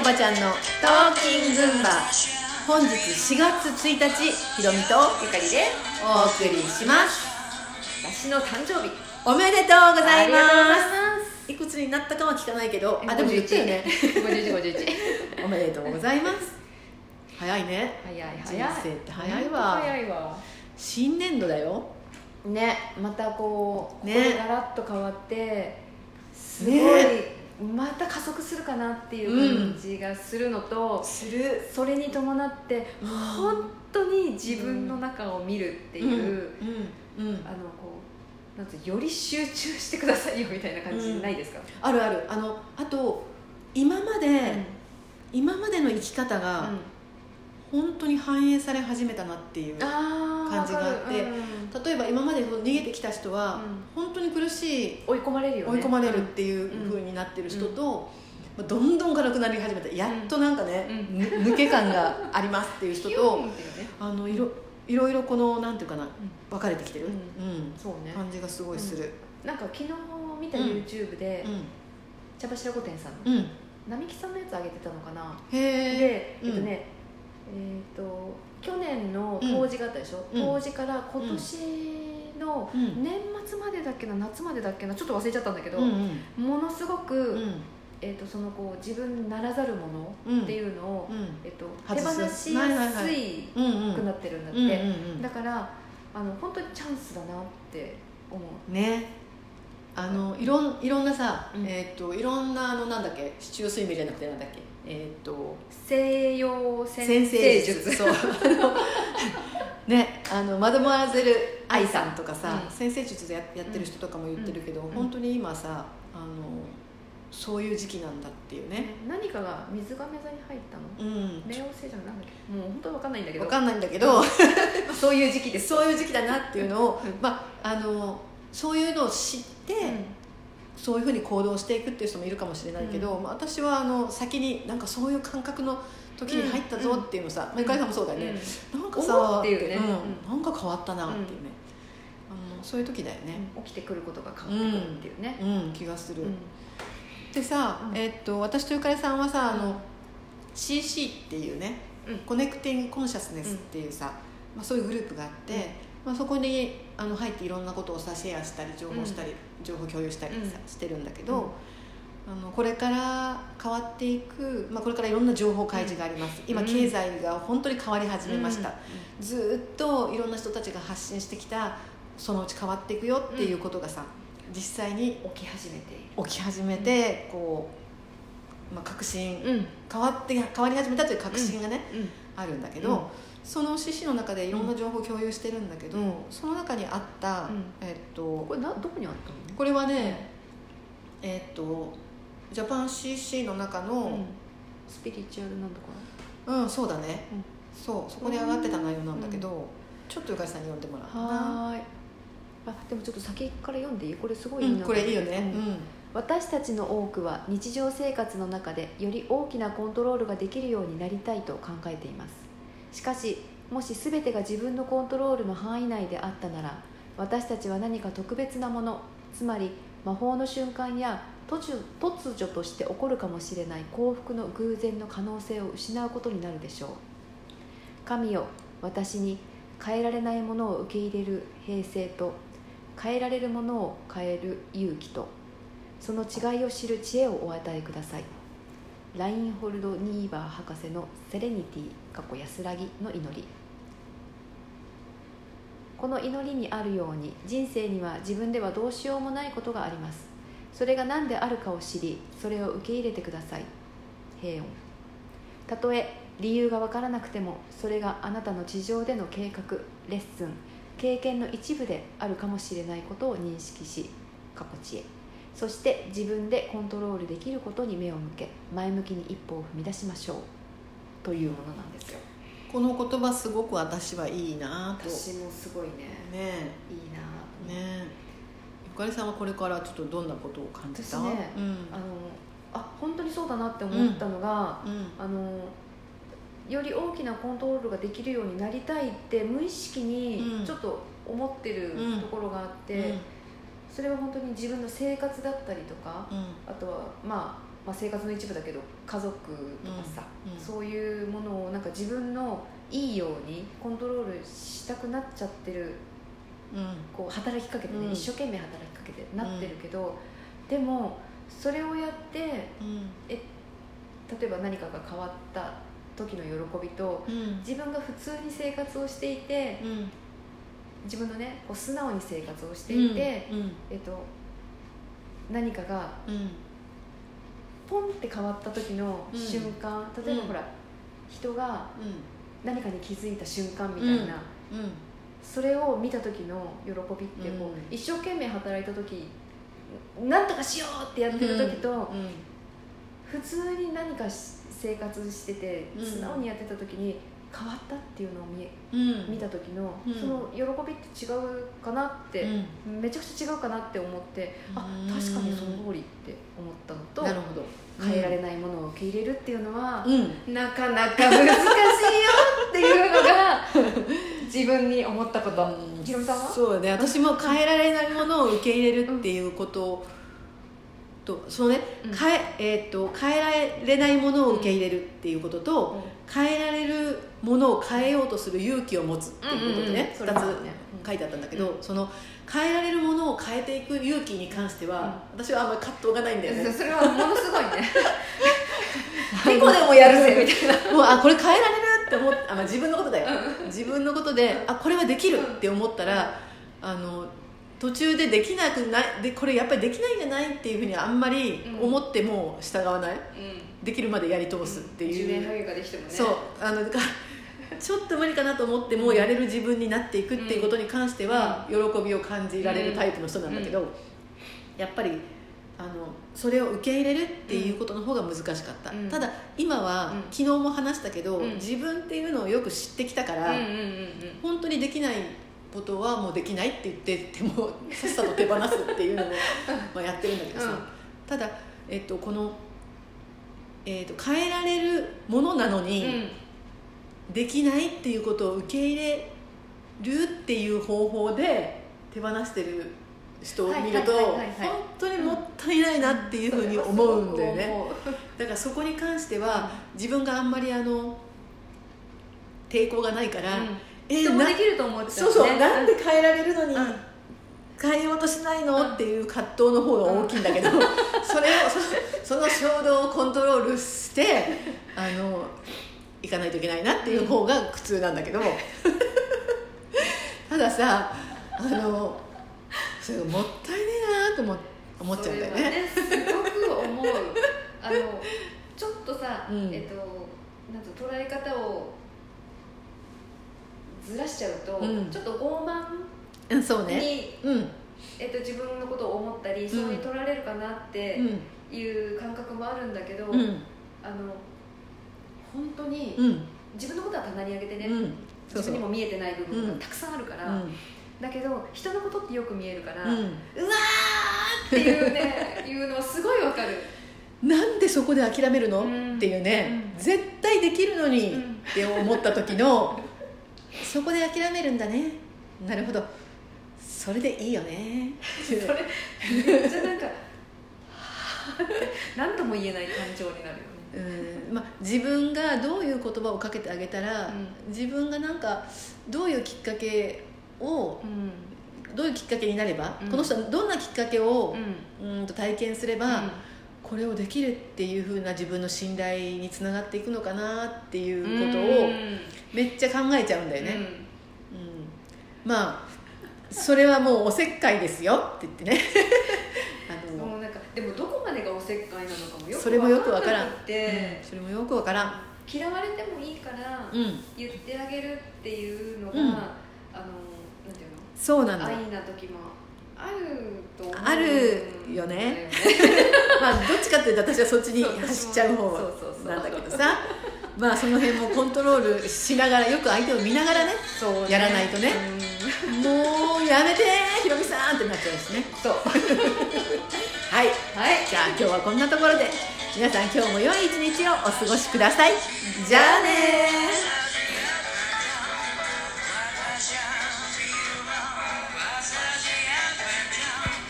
おばちゃんのトーキングンバ本日4月1日ひろみとゆかりでお送りします。私の誕生日。おめでとうございまます。いくつになったかは聞かないけどすあでも言ったよね。5151おめでとうございます。早いね。早い人早い。生って早いわ。早いわ。新年度だよ。ねまたこうね。ガラッと変わってすごい、ねまた加速するかなっていう感じがするのと、する。それに伴って本当に自分の中を見るっていう、うん。うん。あのこうなんつうより集中してくださいよみたいな感じないですか、あるある。あのあと今まで、うん。今までの生き方うがん。本当に反映され始めたなっていう。あー感じがあってうん。例えば今まで逃げてきた人は、本当に苦しい追い込まれるよね。追い込まれるっていうふうになってる人と、まあどんどん軽くなり始めた。やっとなんかね、抜け感がありますっていう人とあのいろいろいろこのなんていうかな分かれてきてる、ううん。そうね。感じがすごいする。なんか昨日見たうん。YouTube で、うん、茶柱御殿さんのうん。並木さんのやつ上げてたのかな。へええっとねえっ、と去年の冬至があったでしょ、うん。冬至から今年のうん。年末までだっけな夏までだっけなちょっと忘れちゃったんだけど、うんうん。ものすごく、うん。えー、とそのこう自分ならざるものっていうのを、うん。えっと外手す放しやすいくなってるんだって、だからあの本当にチャンスだなって思う。ね。あのいろんいろんなさ、うん。えっ、といろんなあのなんだっけ？市中睡眠じゃなくてなんだっけ？えっ、と西洋先先生生術。術そう。ねあのマドモアゼル愛さんとかさ、うん先生術でややってる人とかも言ってるけど、ん。本当に今さあのそういう時期なんだっていうね。何かが水亀座に入ったの？うん。冥王星じゃなんだっけもう本当わかんないんだけど。分かんないんだけど そういう時期です。そういう時期だなっていうのを、うん。まああのそういうのを知って、そういうふうに行動していくっていう人もいるかもしれないけど、うん。まあ、私はあの先になんかそういう感覚の時に入ったぞっていうのさ、まあ、ゆかりさんもそうだよね、なんかさね。うん。なんか変わったなっていうね、あのそういう時だよね、うん。起きてくることが変わってくるっていうね、うん。気がする、うん。でさ、うん。えっと私とゆかりさんはさあの CC っていうねうん。コネクティングコンシャスネスっていうさ、まあ、そういうグループがあって、うん。まあ、そこにあの入っていろんなことをさシェアしたり情報したり、情報共有したりさ、うん。してるんだけど、うん。あのこれから変わっていく、まあ、これからいろんな情報開示があります、今うん。経済が本当に変わり始めました、ずーっといろんな人たちが発信してきたそのうち変わっていくよっていうことがさ、実際に起き始めて起き始めて、こう、まあ、確信うん。変わって変わり始めたという確信がね、うん。あるんだけど、うん。その CC の中でいろんな情報を共有してるんだけど、うん。その中にあった、うん。えっとこれなどこにあったの？これはね、えっとジャパン CC の中うん。のスピリチュアルなんとかうん、そうだね、うん。そうそこに上がってた内容なんだけど、ちょっとゆかりさんに読んでもらうはーい。あでもちょっと先から読んでいい？これすごいいいな、うん、これいいよね、うん私たちの多くは日常生活の中でより大きなコントロールができるようになりたいと考えています。しかしもし全てが自分のコントロールの範囲内であったなら私たちは何か特別なものつまり魔法の瞬間や突如突如として起こるかもしれない幸福の偶然の可能性を失うことになるでしょう。神よ私に変えられないものを受け入れる平静と変えられるものを変える勇気とその違いを知る知恵をお与えください。ラインホルド・ニーバー博士の「セレニティ」過去安らぎの祈り。この祈りにあるように人生には自分ではどうしようもないことがあります。それが何であるかを知りそれを受け入れてください。平穏。たとえ理由が分からなくてもそれがあなたの地上での計画レッスン経験の一部であるかもしれないことを認識し過去知恵。そして自分でコントロールできることに目を向け前向きに一歩を踏み出しましょう。というものなんですよ。この言葉すごく私はいいなと。私もすごいね。ね。いいなえね。えゆかりさんはこれからちょっとどんなことを感じた？私ねうん。あのあ本当にそうだなって思ったのが、うん。あのより大きなコントロールができるようになりたいって無意識うん。にちょっと思ってるうんところがあって、それは本当に自分の生活だったりとかうん。あとはまあまあ、生活の一部だけど家族とかさ、うん。うん。そういうものをなんか自分のいいようにコントロールしたくなっちゃってるうん。こう働きかけてね、うん。一生懸命働きかけてなってるけど、でもそれをやってうん。例えば何かが変わった時の喜びとうん。自分が普通に生活をしていてうん自分のねこう素直に生活をしていて、うんえっと、何かがうんポンって変わった時の瞬間、例えばうん。ほら人がう何かに気づいた瞬間みたいな、ん。うん。それを見た時の喜びってこう、うん。一生懸命働いた時なんとかしようってやってる時と、うん。普通に何かし生活しててうん。素直にやってた時に変わったっていうのを見えうん。見た時の、うん。その喜びって違うかなって、うん。めちゃくちゃ違うかなって思って、あうん。確かにその通りって思ったのとなるほど。変えられないものを受け入れるっていうのは、うん。なかなか難しいよっていうのが 自分に思ったこと、ひろみさんは？そうね。私も変えられないものを受け入れるっていうこととそのね、うん。変ええー、と変えられないものを受け入れるっていうことと、変えられるものを変えようとする勇気を持つっていうことでね、うんうんうん。2それもあるねつ書いてあったんだけど、うその変えられるものを変えていく勇気に関しては、私はあんまり葛藤がないんだよね。それはものすごいね。結構でもやるぜみたいな。もうあこれ変えられるって思っあ、まあ、自分のことだよ。自分のことであこれはできるって思ったらあの途中でできなくないでこれやっぱりできないんじゃないっていうふうにあんまり思っても従わない、できるまでやり通すっていう、10年ハゲができてもね。そう。あのだからちょっと無理かなと思ってもやれる自分になっていくっていうことに関しては、喜びを感じられるタイプの人なんだけど、やっぱりあのそれを受け入れるっていうことの方が難しかった、うん。ただ今は、うん。昨日も話したけど、うん。自分っていうのをよく知ってきたから、うんうんうんうん。本当にできないことはもうできないって言っててもさっさと手放すっていうのをまあやってるんだけどさ、うん。ただ、えっと、この、えっと、変えられるものなのに、できないっていうことを受け入れるっていう方法で手放してる人を見ると本当にもったいないなっていうふうに思うんだよね。だからそこに関しては自分があんまりあの抵抗がないから、うんえな人もできると思っちゃうそうそうなんで変えられるのにうん。変えようとしないの？っていう葛藤の方が大きいんだけど、それをそその衝動をコントロールしてあのいかないといけないなっていう方が苦痛なんだけど、たださあのそれがもったいねえなと思思っちゃうんだよね。それはすごく思う。あのちょっとさ、うん。えっとなんと捉え方をずらしちゃうと、うん。ちょっと傲慢うん、そうに、ね。うん、えっと、自分のことを思ったり、そうに取られるかなってうん、いう感覚もあるんだけど、うん、あの本当に、うん、自分のことは棚に上げてね、うん、そうそう。自分にも見えてない部分うん。がたくさんあるから、うん、だけど人のことってよく見えるから、うわうんーっていうね いうのはすごいわかる。なんでそこで諦めるの、うん。っていうね、うん。絶対できるのに、うん。って思った時のそこで諦めるんだね。なるほど。それでいいよね。それめっちゃなんか 何とも言えない感情になるよね。うん。まあ、自分がどういう言葉をかけてあげたら、うん。自分がなんかどういうきっかけをうん。どういうきっかけになれば、うん。この人はどんなきっかけをう、ん。うんと体験すれば、うんこれをできるっていうふうな自分の信頼につながっていくのかなっていうことをうん。めっちゃ考えちゃうんだよね、うん。うん。まあそれはもうおせっかいですよって言ってね。あのもうなんかでもどこまでがおせっかいなのかもよくそれもよくわからん。分かなくて。うん、それもよくわからん。嫌われてもいいからうん。言ってあげるっていうのが、うん。あのなんていうの？そうなんだ。愛な時もあると思うあるよね。まあどっちかっていうと私はそっちに走っちゃう方なんだけどさ。まあその辺もコントロールしながらよく相手を見ながらねそうね。やらないとね。うん。もうやめてひろみさんってなっちゃうしね。そう。はい。はい。じゃあ今日はこんなところで皆さん今日も良い一日をお過ごしください。じゃあねー